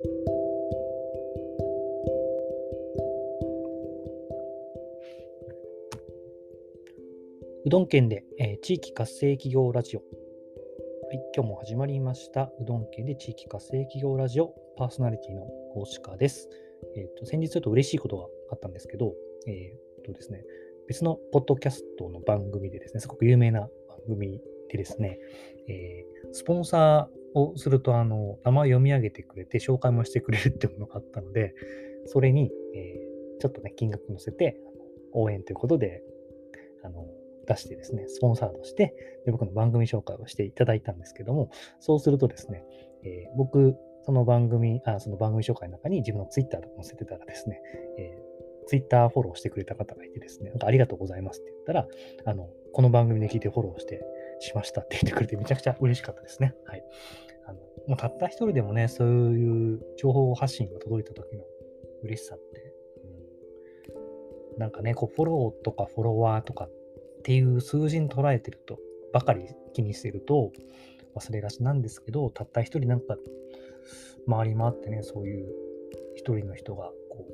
うどん県で、えー、地域活性企業ラジオ。はい、今日も始まりました。うどん県で地域活性企業ラジオパーソナリティの大鹿です。え、ー、と、先日ちょっと嬉しいことがあったんですけど、えっ、ー、とですね、別のポッドキャストの番組でですね、すごく有名な番組でですね、えー、スポンサをすると、あの、名前読み上げてくれて、紹介もしてくれるってものがあったので、それに、えー、ちょっとね、金額乗せて、応援ということで、あの、出してですね、スポンサードして、で僕の番組紹介をしていただいたんですけども、そうするとですね、えー、僕、その番組、あその番組紹介の中に自分のツイッターとか載せてたらですね、えー、ツイッターフォローしてくれた方がいてですね、なんかありがとうございますって言ったら、あの、この番組で聞いてフォローしてしましたって言ってくれてめちゃくちゃ嬉しかったですね。はい。あのもうたった一人でもね、そういう情報発信が届いた時の嬉しさって、うん、なんかね、こうフォローとかフォロワーとかっていう数字に捉えてると、ばかり気にしてると忘れがちなんですけど、たった一人なんか回り回ってね、そういう一人の人がこ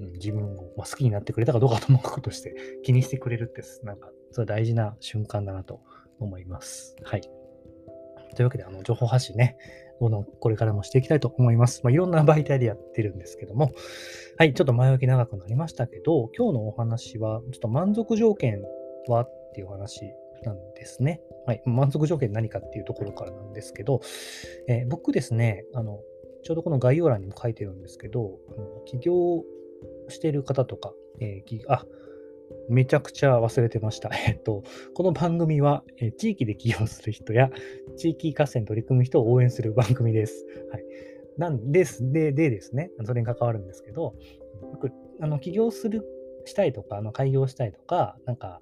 う、うん、自分を、まあ、好きになってくれたかどうかともかくとして気にしてくれるって、なんか、それ大事な瞬間だなと思います。はい。というわけで、あの、情報発信ね、どんどんこれからもしていきたいと思います。まあ、いろんな媒体でやってるんですけども、はい、ちょっと前置き長くなりましたけど、今日のお話は、ちょっと満足条件はっていう話なんですね。はい、満足条件何かっていうところからなんですけど、えー、僕ですね、あの、ちょうどこの概要欄にも書いてるんですけど、あの起業してる方とか、えー、あ、めちゃくちゃ忘れてました。えっと、この番組は、え、地域で起業する人や地域活性に取り組む人を応援する番組です。はい。なんです。で、でですね、それに関わるんですけど、僕、あの、起業する、したいとか、あの開業したいとか、なんか、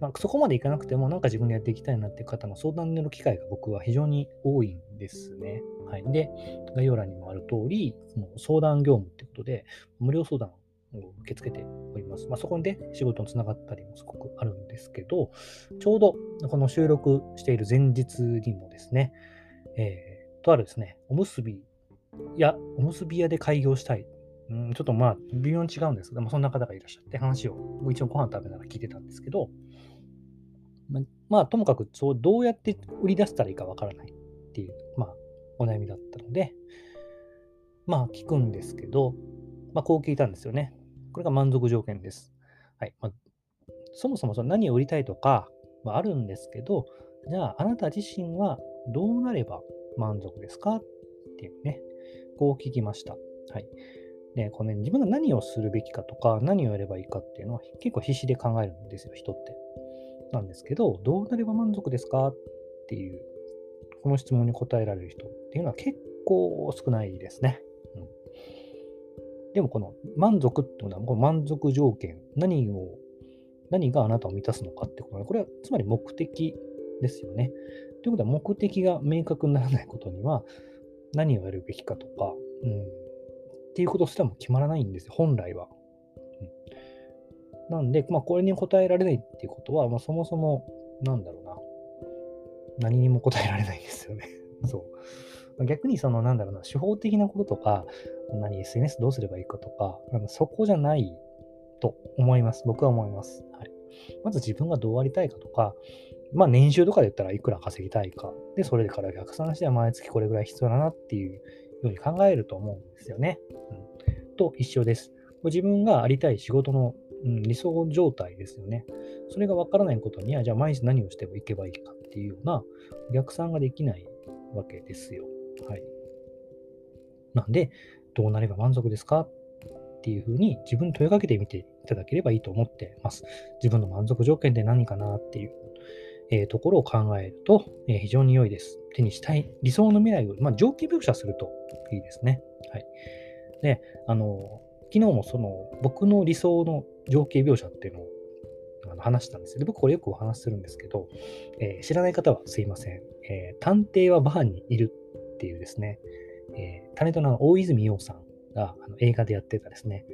まあ、そこまでいかなくても、なんか自分でやっていきたいなっていう方の相談の機会が僕は非常に多いんですね。はい。で、概要欄にもある通り、もう相談業務ってことで、無料相談を受け付けております。まあ、そこで仕事につながったりもすごくあるんですけど、ちょうどこの収録している前日にもですね、えー、とあるですね、おむすびや、おむすび屋で開業したい。うん、ちょっとまあ、微妙に違うんですけども、そんな方がいらっしゃって話を、一応ご飯食べながら聞いてたんですけど、ままあ、ともかくそうどうやって売り出したらいいかわからないっていう、まあ、お悩みだったので、まあ、聞くんですけど、まあ、こう聞いたんですよね。これが満足条件です。はいまあ、そもそもその何を売りたいとかはあるんですけど、じゃあ、あなた自身はどうなれば満足ですか？っていうね、こう聞きました。はい。で、この、ね、自分が何をするべきかとか、何をやればいいかっていうのは結構必死で考えるんですよ、人って。なんですけど、どうなれば満足ですか？っていう、この質問に答えられる人っていうのは結構少ないですね。でも、この満足っていうのは、この満足条件、何を、何があなたを満たすのかってことは、これはつまり目的ですよね。ということは、目的が明確にならないことには、何をやるべきかとか、うん、っていうことすらも決まらないんですよ、本来は。うんなんで、まあ、これに答えられないっていうことは、まあ、そもそも、なんだろうな。何にも答えられないですよね。そう。逆にその、なんだろうな、手法的なこととか、何、SNS どうすればいいかとか、あのそこじゃないと思います。僕は思います。はい。まず自分がどうありたいかとか、まあ年収とかで言ったらいくら稼ぎたいか。で、それから逆算しては毎月これぐらい必要だなっていうように考えると思うんですよね。うん、と一緒です。自分がありたい仕事のうん、理想状態ですよね。それが分からないことには、じゃあ毎日何をしてもいけばいいかっていうような逆算ができないわけですよ。はい。なんで、どうなれば満足ですか？っていうふうに自分に問いかけてみていただければいいと思ってます。自分の満足条件って何かなっていう、えー、ところを考えると、えー、非常に良いです。手にしたい理想の未来を、まあ、条件描写するといいですね。はい。で、あの、昨日もその僕の理想の情景描写っていうのをあの話したんですで僕これよくお話しするんですけど、えー、知らない方はすいません、えー、探偵はバーにいるっていうですね、えー、タレントの大泉洋さんがあの映画でやってたですね、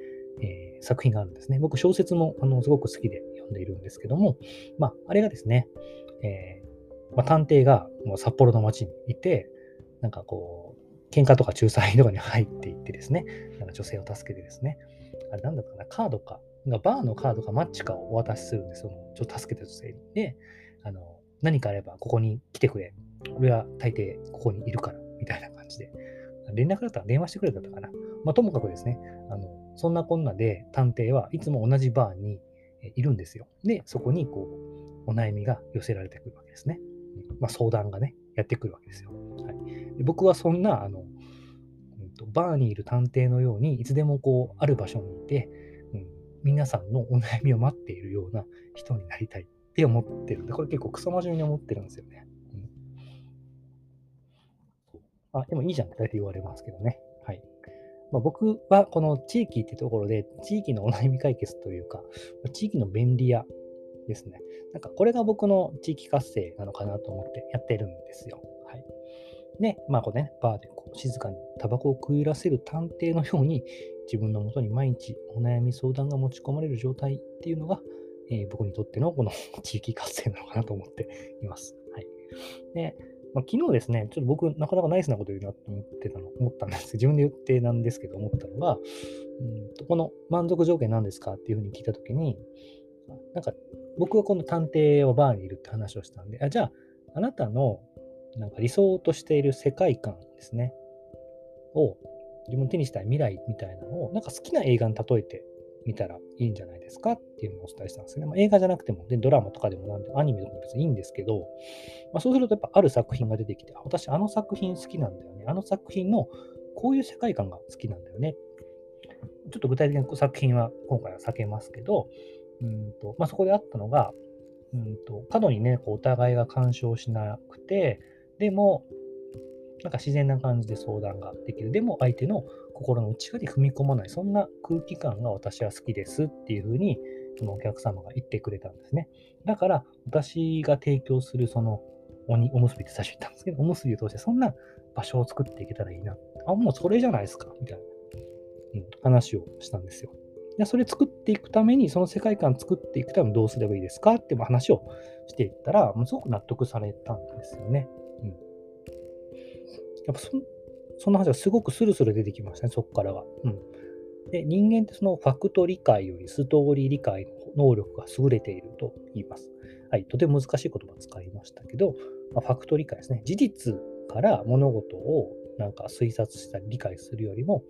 えー、作品があるんですね。僕小説もあのすごく好きで読んでいるんですけども、まあ、あれがですね、えーまあ、探偵がもう札幌の街にいて、なんかこう、喧嘩とか仲裁とかに入っていってですね、なんか女性を助けてですね、あれなんだったかな、カードか、バーのカードかマッチかをお渡しするんですよ。ちょっと助けた女性に。で、あの、何かあればここに来てくれ。俺は大抵ここにいるから。みたいな感じで。連絡だったら電話してくれたかな。まあ、ともかくですね、あの、そんなこんなで探偵はいつも同じバーにいるんですよ。で、そこにこう、お悩みが寄せられてくるわけですね。まあ、相談がね、やってくるわけですよ。はい、で僕はそんな、あの、バーにいる探偵のように、いつでもこう、ある場所にいて、うん、皆さんのお悩みを待っているような人になりたいって思ってるんで、これ結構クソ真面目に思ってるんですよね。あ、でもいいじゃんって大体言われますけどね。はい。まあ、僕はこの地域ってところで、地域のお悩み解決というか、地域の便利屋ですね。なんかこれが僕の地域活性なのかなと思ってやってるんですよ。はい。で、まあこれね、バーでこう静かにタバコを食い入らせる探偵のように、自分のもとに毎日お悩み相談が持ち込まれる状態っていうのが、えー、僕にとってのこの地域活性なのかなと思っています。はい。で、まあ、昨日ですね、ちょっと僕、なかなかナイスなこと言うなと思ってたの、思ったんです。自分で言ってなんですけど、思ったのが、うんとこの満足条件なんですかっていうふうに聞いたときに、なんか、僕はこの探偵はバーにいるって話をしたんで、あじゃあ、あなたのなんか理想としている世界観ですね、を自分手にしたい未来みたいなのを、なんか好きな映画に例えてみたらいいんじゃないですか？っていうのをお伝えしたんですね。まあ、映画じゃなくても、でドラマとかでもなんで、アニメとかも別にいいんですけど、まあ、そうするとやっぱある作品が出てきて、私あの作品好きなんだよね。あの作品のこういう世界観が好きなんだよね。ちょっと具体的な作品は今回は避けますけど、うんとまあ、そこであったのが、うんと過度にね、こうお互いが干渉しなくて、でも、なんか自然な感じで相談ができる。でも相手の心の内側に踏み込まない。そんな空気感が私は好きですっていうふうに、そのお客様が言ってくれたんですね。だから、私が提供するそのおにおむすびって最初言ったんですけど、おむすびを通してそんな場所を作っていけたらいいな。あ、もうそれじゃないですか、みたいな、うん、話をしたんですよ。でそれ作っていくために、その世界観作っていくためにどうすればいいですか？って話をしていったら、もうすごく納得されたんですよね。うん。やっぱそその話がすごくスルスル出てきましたね、そこからは。うん。で、人間ってそのファクト理解よりストーリー理解の能力が優れていると言います。はい、とても難しい言葉を使いましたけど、まあ、ファクト理解ですね。事実から物事をなんか推察したり理解するよりも、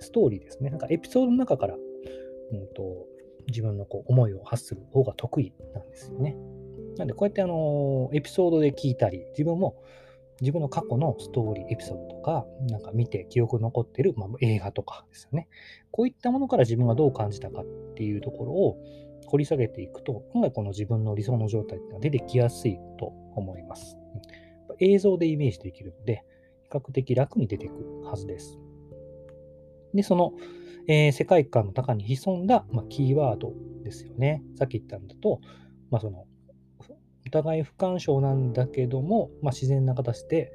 ストーリーですね。なんかエピソードの中から、うんと、自分のこう思いを発する方が得意なんですよね。なんでこうやってあのエピソードで聞いたり、自分も自分の過去のストーリー、エピソードとか、なんか見て記憶残ってる、まあ、映画とかですよね。こういったものから自分がどう感じたかっていうところを掘り下げていくと、今回この自分の理想の状態っていうのは出てきやすいと思います。映像でイメージできるので、比較的楽に出てくるはずです。で、その、えー、世界観の中に潜んだ、まあ、キーワードですよね。さっき言ったんだと、まあ、その互い不干渉なんだけども、まあ、自然な形で、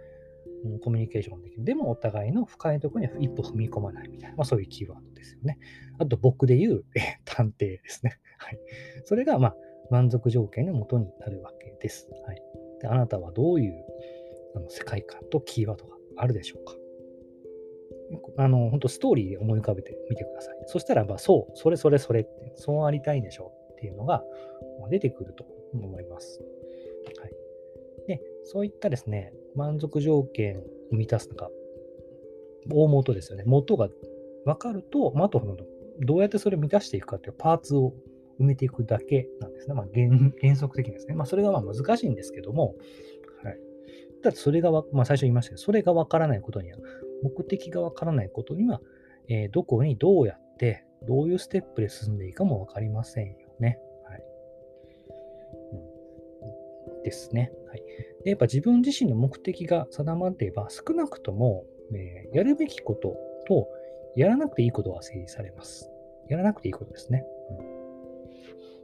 う、コミュニケーションできる。でもお互いの深いところには一歩踏み込まないみたいな、まあ、そういうキーワードですよね。あと僕で言う、探偵ですね。はい。それが、まあ、満足条件のもとになるわけです。はい。であなたはどういうあの世界観とキーワードがあるでしょうかあの、本当ストーリーで思い浮かべてみてください。そしたら、まあ、そう、それそれそれって、そうありたいでしょうっていうのが出てくると思います。はい。で、そういったですね、満足条件を満たすのが、大元ですよね。元が分かると、まあ、あと、どうやってそれを満たしていくかっていうパーツを埋めていくだけなんですね。まあ、原原則的にですね。まあ、それがまあ難しいんですけども、はい。だそれがまあ、最初言いましたけど、それが分からないことには、目的が分からないことには、えー、どこにどうやって、どういうステップで進んでいいかも分かりませんよね。ですね。はい、でやっぱ自分自身の目的が定まっていれば、少なくとも、えー、やるべきことと、やらなくていいことが整理されます。やらなくていいことですね。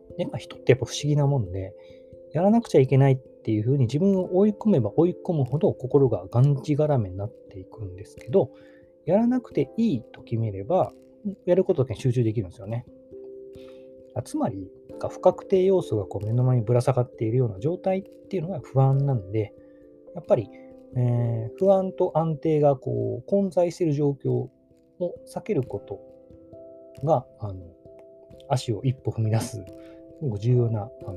うん、でまあ、人ってやっぱ不思議なもんで、やらなくちゃいけないっていうふうに自分を追い込めば追い込むほど心ががんじがらめになっていくんですけど、やらなくていいと決めれば、やることだけに集中できるんですよね。つまり、不確定要素がこう目の前にぶら下がっているような状態っていうのが不安なんで、やっぱりえー、不安と安定がこう混在している状況を避けることが、あの足を一歩踏み出す重要なあの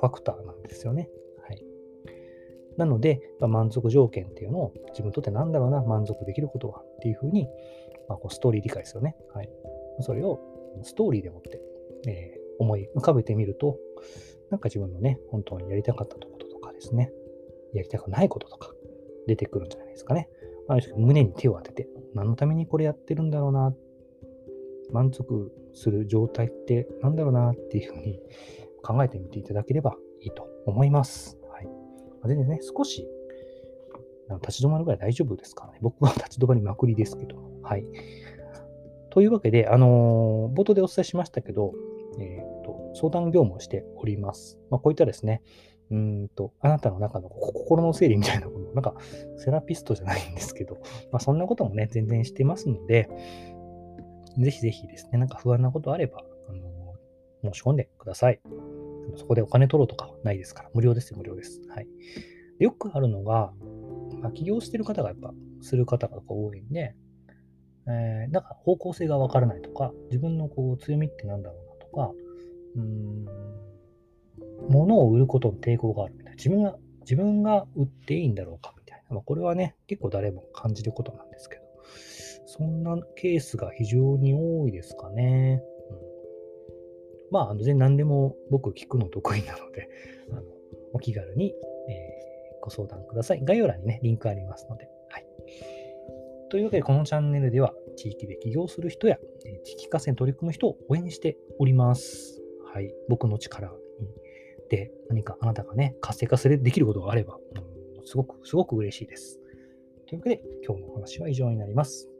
ファクターなんですよね。はい、なので、満足条件っていうのを自分にとってなんだろうな、満足できることはっていうふうに、まあ、こうストーリー理解ですよね。はい、それをストーリーでもって、えー、思い浮かべてみると、なんか自分のね、本当にやりたかったこととかですね、やりたくないこととか出てくるんじゃないですかね。ある胸に手を当てて、何のためにこれやってるんだろうな、満足する状態って何だろうなっていうふうに考えてみていただければいいと思います。はい。全然ね、少し立ち止まるぐらい大丈夫ですからね。僕は 立ち止まりまくりですけど。はい。というわけで、あのー、冒頭でお伝えしましたけど、えーと、相談業務をしております。まあ、こういったですね、うんと、あなたの中の心の整理みたいなこと、なんかセラピストじゃないんですけど、まあ、そんなこともね、全然してますので、ぜひぜひですね、なんか不安なことあれば、あの申し込んでください。そこでお金取ろうとかはないですから、無料ですよ、無料です。はい。でよくあるのが、まあ、起業してる方がやっぱ、する方が多いんで、えー、なんか方向性がわからないとか、自分のこう強みってなんだろうなか、うん、物を売ることの抵抗があるみたいな。自分が、自分が売っていいんだろうかみたいな。まあ、これはね、結構誰も感じることなんですけど、そんなケースが非常に多いですかね。うん、まあ、全然何でも僕聞くの得意なので、あのお気軽に、えー、ご相談ください。概要欄にね、リンクありますので。というわけで、このチャンネルでは、地域で起業する人や、地域活性に取り組む人を応援しております。はい。僕の力で何かあなたがね、活性化するできることがあれば、すごく、すごく嬉しいです。というわけで、今日のお話は以上になります。